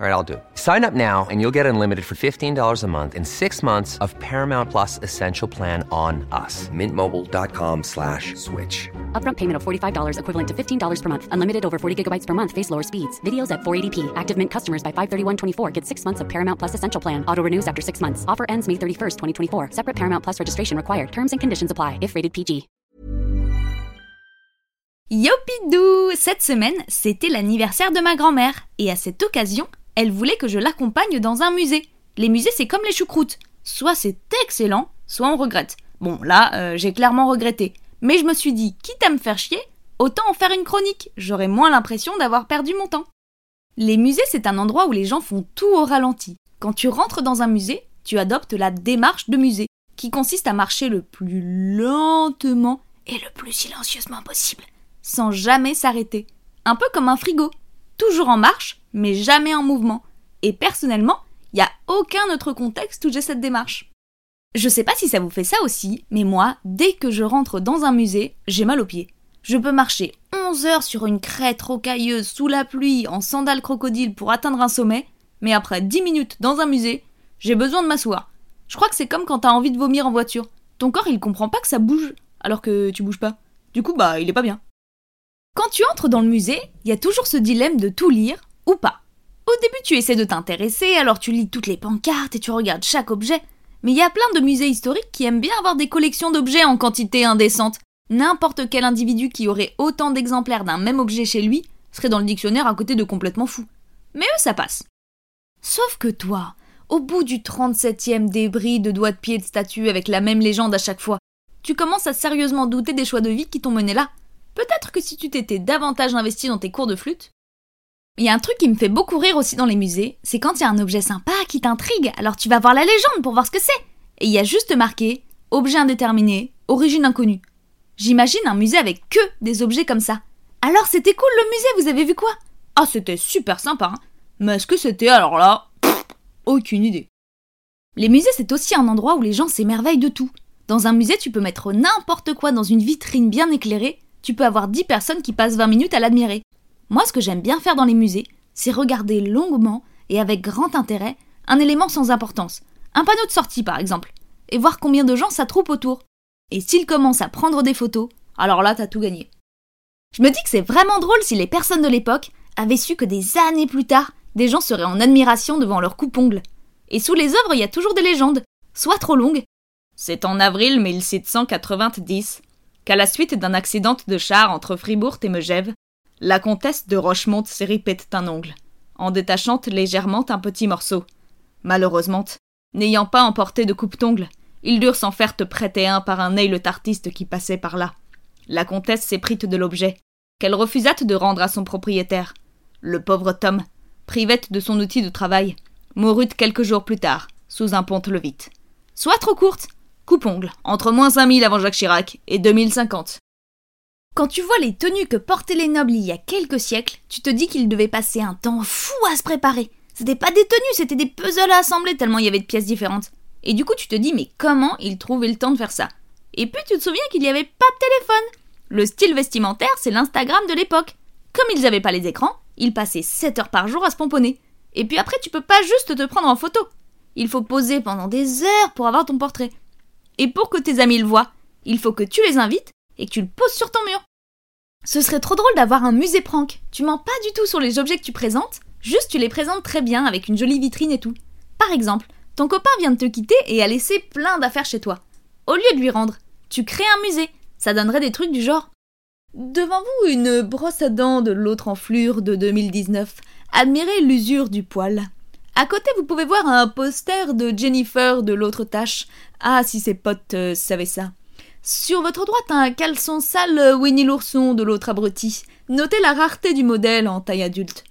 All right, I'll do it. Sign up now and you'll get unlimited for $15 a month in six months of Paramount Plus Essential Plan on us. Mintmobile.com slash switch. Upfront payment of $45 equivalent to $15 per month. Unlimited over 40 gigabytes per month. Face lower speeds. Videos at 480p. Active Mint customers by 531.24 get six months of Paramount Plus Essential Plan. Auto renews after six months. Offer ends May 31st, 2024. Separate Paramount Plus registration required. Terms and conditions apply if rated PG. Yopidou Cette semaine, c'était l'anniversaire de ma grand-mère. Et à cette occasion, elle voulait que je l'accompagne dans un musée. Les musées, c'est comme les choucroutes. Soit c'est excellent, soit on regrette. Bon, là, euh, j'ai clairement regretté. Mais je me suis dit, quitte à me faire chier, autant en faire une chronique. J'aurais moins l'impression d'avoir perdu mon temps. Les musées, c'est un endroit où les gens font tout au ralenti. Quand tu rentres dans un musée, tu adoptes la démarche de musée, qui consiste à marcher le plus lentement et le plus silencieusement possible, sans jamais s'arrêter. Un peu comme un frigo, toujours en marche, mais jamais en mouvement. Et personnellement, il n'y a aucun autre contexte où j'ai cette démarche. Je sais pas si ça vous fait ça aussi, mais moi, dès que je rentre dans un musée, j'ai mal aux pieds. Je peux marcher 11 heures sur une crête rocailleuse sous la pluie en sandales crocodile pour atteindre un sommet, mais après 10 minutes dans un musée, j'ai besoin de m'asseoir. Je crois que c'est comme quand t'as envie de vomir en voiture. Ton corps il comprend pas que ça bouge, alors que tu bouges pas. Du coup, bah, il est pas bien. Quand tu entres dans le musée, il y a toujours ce dilemme de tout lire ou pas. Au début, tu essaies de t'intéresser, alors tu lis toutes les pancartes et tu regardes chaque objet. Mais il y a plein de musées historiques qui aiment bien avoir des collections d'objets en quantité indécente. N'importe quel individu qui aurait autant d'exemplaires d'un même objet chez lui serait dans le dictionnaire à côté de complètement fou. Mais eux, ça passe. Sauf que toi, au bout du 37e débris de doigts de pied de statue avec la même légende à chaque fois, tu commences à sérieusement douter des choix de vie qui t'ont mené là. Peut-être que si tu t'étais davantage investi dans tes cours de flûte. Il y a un truc qui me fait beaucoup rire aussi dans les musées, c'est quand il y a un objet sympa qui t'intrigue, alors tu vas voir la légende pour voir ce que c'est. Et il y a juste marqué objet indéterminé, origine inconnue. J'imagine un musée avec que des objets comme ça. Alors c'était cool le musée, vous avez vu quoi? Ah, c'était super sympa, hein. Mais est-ce que c'était alors là? Pff, Aucune idée. Les musées, c'est aussi un endroit où les gens s'émerveillent de tout. Dans un musée, tu peux mettre n'importe quoi dans une vitrine bien éclairée, tu peux avoir 10 personnes qui passent 20 minutes à l'admirer. Moi, ce que j'aime bien faire dans les musées, c'est regarder longuement et avec grand intérêt un élément sans importance, un panneau de sortie par exemple, et voir combien de gens s'attroupent autour. Et s'ils commencent à prendre des photos, alors là, t'as tout gagné. Je me dis que c'est vraiment drôle si les personnes de l'époque avaient su que des années plus tard, des gens seraient en admiration devant leur coupe-ongle. Et sous les œuvres, il y a toujours des légendes, soit trop longues. C'est en avril 1790 qu'à la suite d'un accident de char entre Fribourg et Megève, la comtesse de Rochemont s'éripète un ongle, en détachant légèrement un petit morceau. Malheureusement, n'ayant pas emporté de coupe-tongle, ils durent s'en faire te prêter un par un le artiste qui passait par là. La comtesse s'éprite de l'objet, qu'elle refusa de rendre à son propriétaire. Le pauvre Tom, privette de son outil de travail, mourut quelques jours plus tard, sous un pont-levis. Soit trop courte, coupe-ongle, entre moins 5000 avant Jacques Chirac et 2050. Quand tu vois les tenues que portaient les nobles il y a quelques siècles, tu te dis qu'ils devaient passer un temps fou à se préparer. C'était pas des tenues, c'était des puzzles à assembler tellement il y avait de pièces différentes. Et du coup, tu te dis, mais comment ils trouvaient le temps de faire ça? Et puis, tu te souviens qu'il n'y avait pas de téléphone. Le style vestimentaire, c'est l'Instagram de l'époque. Comme ils n'avaient pas les écrans, ils passaient 7 heures par jour à se pomponner. Et puis après, tu peux pas juste te prendre en photo. Il faut poser pendant des heures pour avoir ton portrait. Et pour que tes amis le voient, il faut que tu les invites et que tu le poses sur ton mur. Ce serait trop drôle d'avoir un musée prank. Tu mens pas du tout sur les objets que tu présentes, juste tu les présentes très bien avec une jolie vitrine et tout. Par exemple, ton copain vient de te quitter et a laissé plein d'affaires chez toi. Au lieu de lui rendre, tu crées un musée. Ça donnerait des trucs du genre Devant vous, une brosse à dents de l'autre enflure de 2019. Admirez l'usure du poil. À côté, vous pouvez voir un poster de Jennifer de l'autre tâche. Ah, si ses potes euh, savaient ça. Sur votre droite, un caleçon sale Winnie l'ourson de l'autre abruti. Notez la rareté du modèle en taille adulte.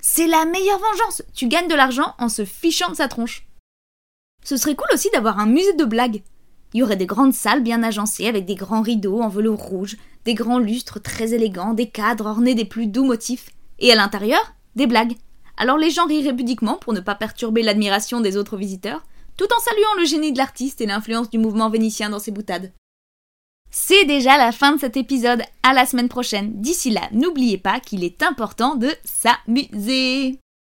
C'est la meilleure vengeance. Tu gagnes de l'argent en se fichant de sa tronche. Ce serait cool aussi d'avoir un musée de blagues. Il y aurait des grandes salles bien agencées avec des grands rideaux en velours rouge, des grands lustres très élégants, des cadres ornés des plus doux motifs, et à l'intérieur, des blagues. Alors les gens riraient pudiquement pour ne pas perturber l'admiration des autres visiteurs, tout en saluant le génie de l'artiste et l'influence du mouvement vénitien dans ses boutades. C'est déjà la fin de cet épisode, à la semaine prochaine. D'ici là, n'oubliez pas qu'il est important de s'amuser.